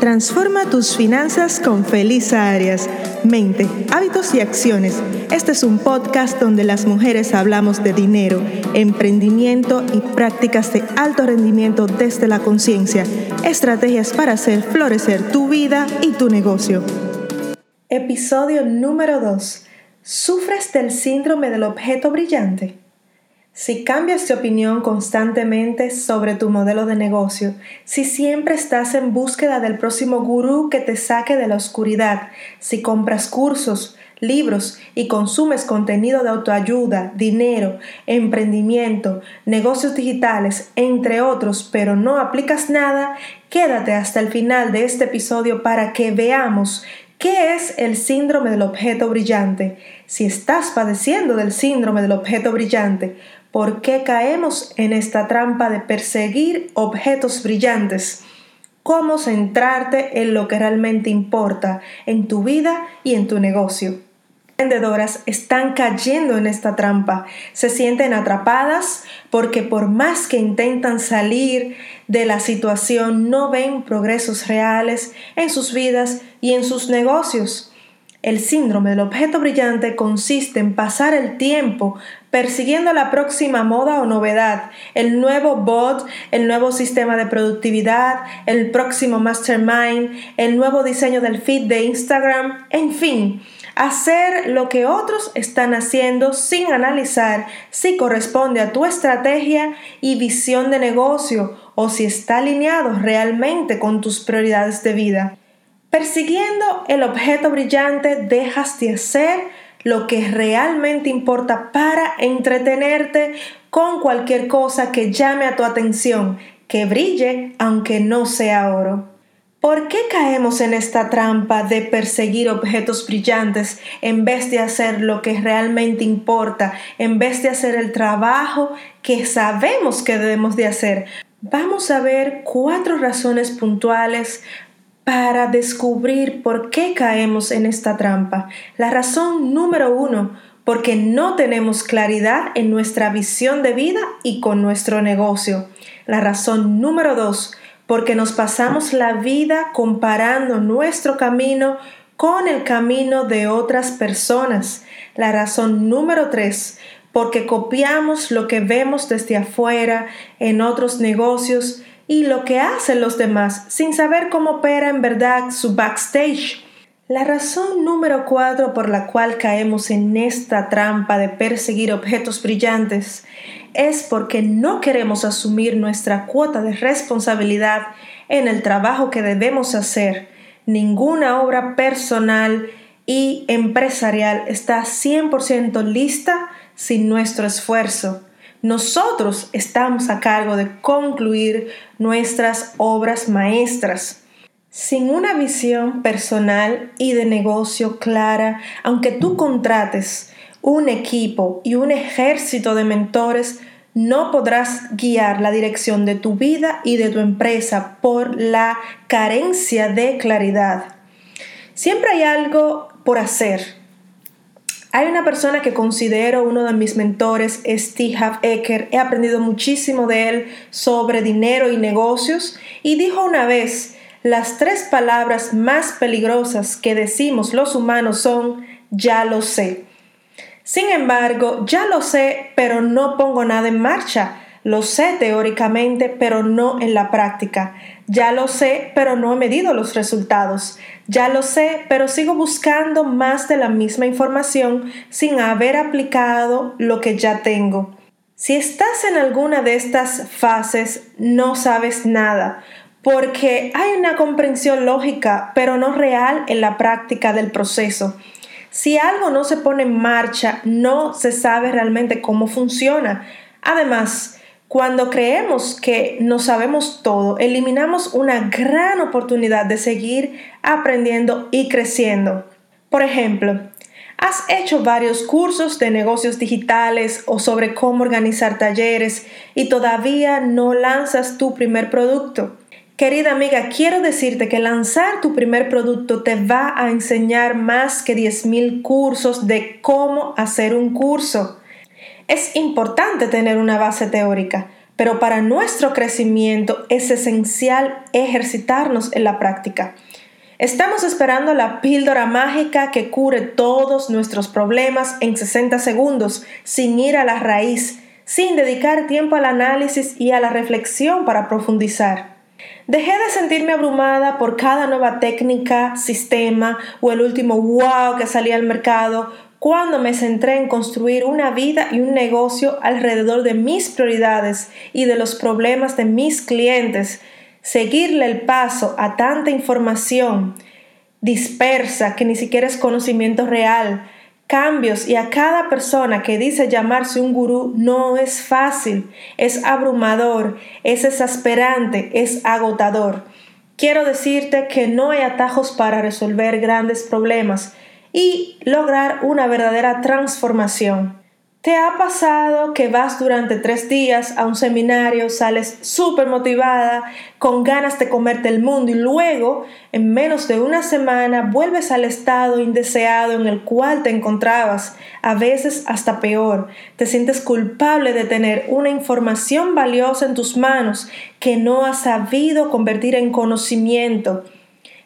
Transforma tus finanzas con Felisa Arias. Mente, hábitos y acciones. Este es un podcast donde las mujeres hablamos de dinero, emprendimiento y prácticas de alto rendimiento desde la conciencia. Estrategias para hacer florecer tu vida y tu negocio. Episodio número 2. ¿Sufres del síndrome del objeto brillante? Si cambias de opinión constantemente sobre tu modelo de negocio, si siempre estás en búsqueda del próximo gurú que te saque de la oscuridad, si compras cursos, libros y consumes contenido de autoayuda, dinero, emprendimiento, negocios digitales, entre otros, pero no aplicas nada, quédate hasta el final de este episodio para que veamos ¿Qué es el síndrome del objeto brillante? Si estás padeciendo del síndrome del objeto brillante, ¿Por qué caemos en esta trampa de perseguir objetos brillantes? ¿Cómo centrarte en lo que realmente importa en tu vida y en tu negocio? Vendedoras están cayendo en esta trampa. Se sienten atrapadas porque por más que intentan salir de la situación no ven progresos reales en sus vidas y en sus negocios. El síndrome del objeto brillante consiste en pasar el tiempo persiguiendo la próxima moda o novedad, el nuevo bot, el nuevo sistema de productividad, el próximo mastermind, el nuevo diseño del feed de Instagram, en fin, hacer lo que otros están haciendo sin analizar si corresponde a tu estrategia y visión de negocio o si está alineado realmente con tus prioridades de vida. Persiguiendo el objeto brillante dejas de hacer lo que realmente importa para entretenerte con cualquier cosa que llame a tu atención, que brille aunque no sea oro. ¿Por qué caemos en esta trampa de perseguir objetos brillantes en vez de hacer lo que realmente importa, en vez de hacer el trabajo que sabemos que debemos de hacer? Vamos a ver cuatro razones puntuales para descubrir por qué caemos en esta trampa. La razón número uno, porque no tenemos claridad en nuestra visión de vida y con nuestro negocio. La razón número dos, porque nos pasamos la vida comparando nuestro camino con el camino de otras personas. La razón número tres, porque copiamos lo que vemos desde afuera en otros negocios y lo que hacen los demás sin saber cómo opera en verdad su backstage. La razón número cuatro por la cual caemos en esta trampa de perseguir objetos brillantes es porque no queremos asumir nuestra cuota de responsabilidad en el trabajo que debemos hacer. Ninguna obra personal y empresarial está 100% lista sin nuestro esfuerzo. Nosotros estamos a cargo de concluir nuestras obras maestras. Sin una visión personal y de negocio clara, aunque tú contrates un equipo y un ejército de mentores, no podrás guiar la dirección de tu vida y de tu empresa por la carencia de claridad. Siempre hay algo por hacer, hay una persona que considero uno de mis mentores, Steve Ecker. He aprendido muchísimo de él sobre dinero y negocios y dijo una vez, las tres palabras más peligrosas que decimos los humanos son ya lo sé. Sin embargo, ya lo sé, pero no pongo nada en marcha. Lo sé teóricamente, pero no en la práctica. Ya lo sé, pero no he medido los resultados. Ya lo sé, pero sigo buscando más de la misma información sin haber aplicado lo que ya tengo. Si estás en alguna de estas fases, no sabes nada, porque hay una comprensión lógica, pero no real en la práctica del proceso. Si algo no se pone en marcha, no se sabe realmente cómo funciona. Además, cuando creemos que no sabemos todo, eliminamos una gran oportunidad de seguir aprendiendo y creciendo. Por ejemplo, has hecho varios cursos de negocios digitales o sobre cómo organizar talleres y todavía no lanzas tu primer producto. Querida amiga, quiero decirte que lanzar tu primer producto te va a enseñar más que 10.000 cursos de cómo hacer un curso. Es importante tener una base teórica, pero para nuestro crecimiento es esencial ejercitarnos en la práctica. Estamos esperando la píldora mágica que cure todos nuestros problemas en 60 segundos, sin ir a la raíz, sin dedicar tiempo al análisis y a la reflexión para profundizar. Dejé de sentirme abrumada por cada nueva técnica, sistema o el último wow que salía al mercado cuando me centré en construir una vida y un negocio alrededor de mis prioridades y de los problemas de mis clientes. Seguirle el paso a tanta información dispersa que ni siquiera es conocimiento real, cambios y a cada persona que dice llamarse un gurú no es fácil, es abrumador, es exasperante, es agotador. Quiero decirte que no hay atajos para resolver grandes problemas y lograr una verdadera transformación. ¿Te ha pasado que vas durante tres días a un seminario, sales súper motivada, con ganas de comerte el mundo y luego, en menos de una semana, vuelves al estado indeseado en el cual te encontrabas, a veces hasta peor? Te sientes culpable de tener una información valiosa en tus manos que no has sabido convertir en conocimiento.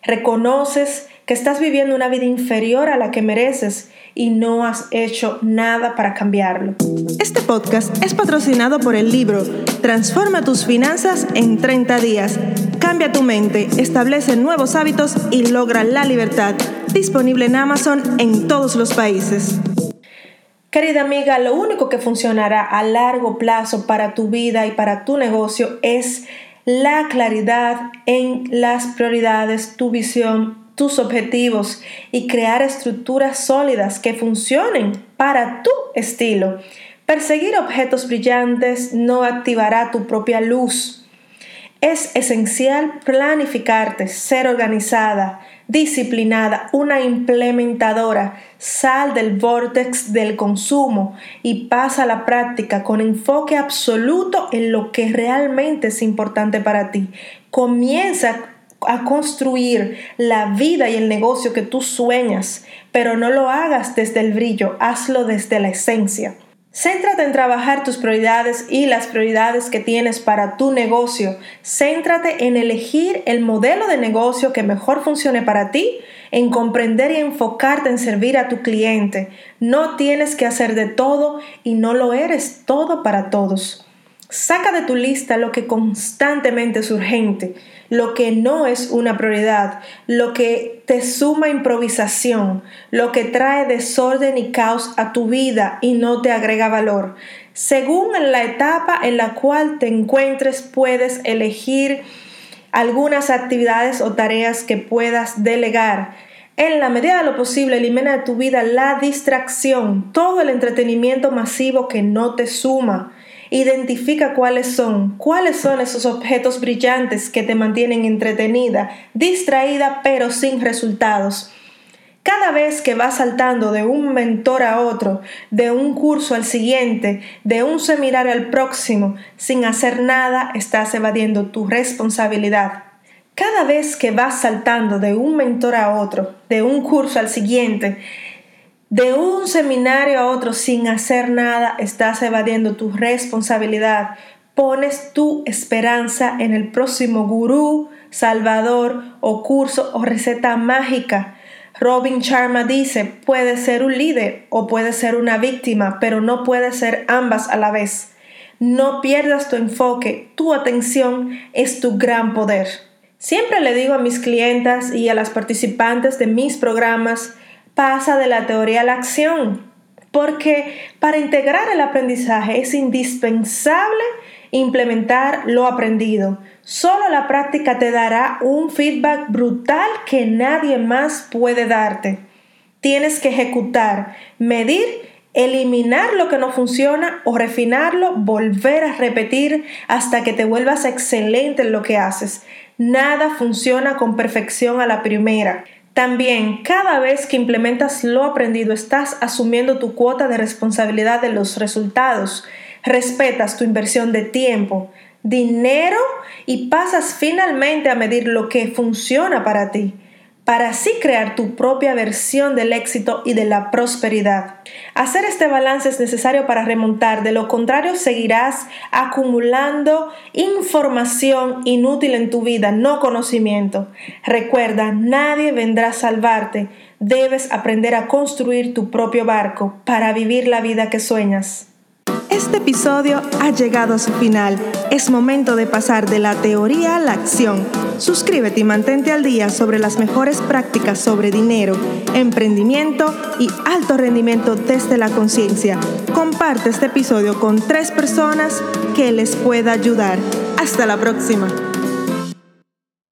Reconoces que estás viviendo una vida inferior a la que mereces y no has hecho nada para cambiarlo. Este podcast es patrocinado por el libro Transforma tus finanzas en 30 días. Cambia tu mente, establece nuevos hábitos y logra la libertad. Disponible en Amazon en todos los países. Querida amiga, lo único que funcionará a largo plazo para tu vida y para tu negocio es la claridad en las prioridades, tu visión, tus objetivos y crear estructuras sólidas que funcionen para tu estilo. Perseguir objetos brillantes no activará tu propia luz. Es esencial planificarte, ser organizada, disciplinada, una implementadora. Sal del vortex del consumo y pasa a la práctica con enfoque absoluto en lo que realmente es importante para ti. Comienza a construir la vida y el negocio que tú sueñas, pero no lo hagas desde el brillo, hazlo desde la esencia. Céntrate en trabajar tus prioridades y las prioridades que tienes para tu negocio. Céntrate en elegir el modelo de negocio que mejor funcione para ti, en comprender y enfocarte en servir a tu cliente. No tienes que hacer de todo y no lo eres todo para todos. Saca de tu lista lo que constantemente es urgente, lo que no es una prioridad, lo que te suma improvisación, lo que trae desorden y caos a tu vida y no te agrega valor. Según la etapa en la cual te encuentres, puedes elegir algunas actividades o tareas que puedas delegar. En la medida de lo posible, elimina de tu vida la distracción, todo el entretenimiento masivo que no te suma. Identifica cuáles son, cuáles son esos objetos brillantes que te mantienen entretenida, distraída, pero sin resultados. Cada vez que vas saltando de un mentor a otro, de un curso al siguiente, de un seminario al próximo, sin hacer nada, estás evadiendo tu responsabilidad. Cada vez que vas saltando de un mentor a otro, de un curso al siguiente, de un seminario a otro sin hacer nada, estás evadiendo tu responsabilidad. Pones tu esperanza en el próximo gurú, salvador o curso o receta mágica. Robin Sharma dice, puede ser un líder o puede ser una víctima, pero no puede ser ambas a la vez. No pierdas tu enfoque, tu atención es tu gran poder. Siempre le digo a mis clientas y a las participantes de mis programas, pasa de la teoría a la acción, porque para integrar el aprendizaje es indispensable implementar lo aprendido. Solo la práctica te dará un feedback brutal que nadie más puede darte. Tienes que ejecutar, medir, eliminar lo que no funciona o refinarlo, volver a repetir hasta que te vuelvas excelente en lo que haces. Nada funciona con perfección a la primera. También, cada vez que implementas lo aprendido, estás asumiendo tu cuota de responsabilidad de los resultados. Respetas tu inversión de tiempo, dinero y pasas finalmente a medir lo que funciona para ti. Para así crear tu propia versión del éxito y de la prosperidad. Hacer este balance es necesario para remontar, de lo contrario seguirás acumulando información inútil en tu vida, no conocimiento. Recuerda, nadie vendrá a salvarte. Debes aprender a construir tu propio barco para vivir la vida que sueñas. Este episodio ha llegado a su final. Es momento de pasar de la teoría a la acción. Suscríbete y mantente al día sobre las mejores prácticas sobre dinero, emprendimiento y alto rendimiento desde la conciencia. Comparte este episodio con tres personas que les pueda ayudar. Hasta la próxima.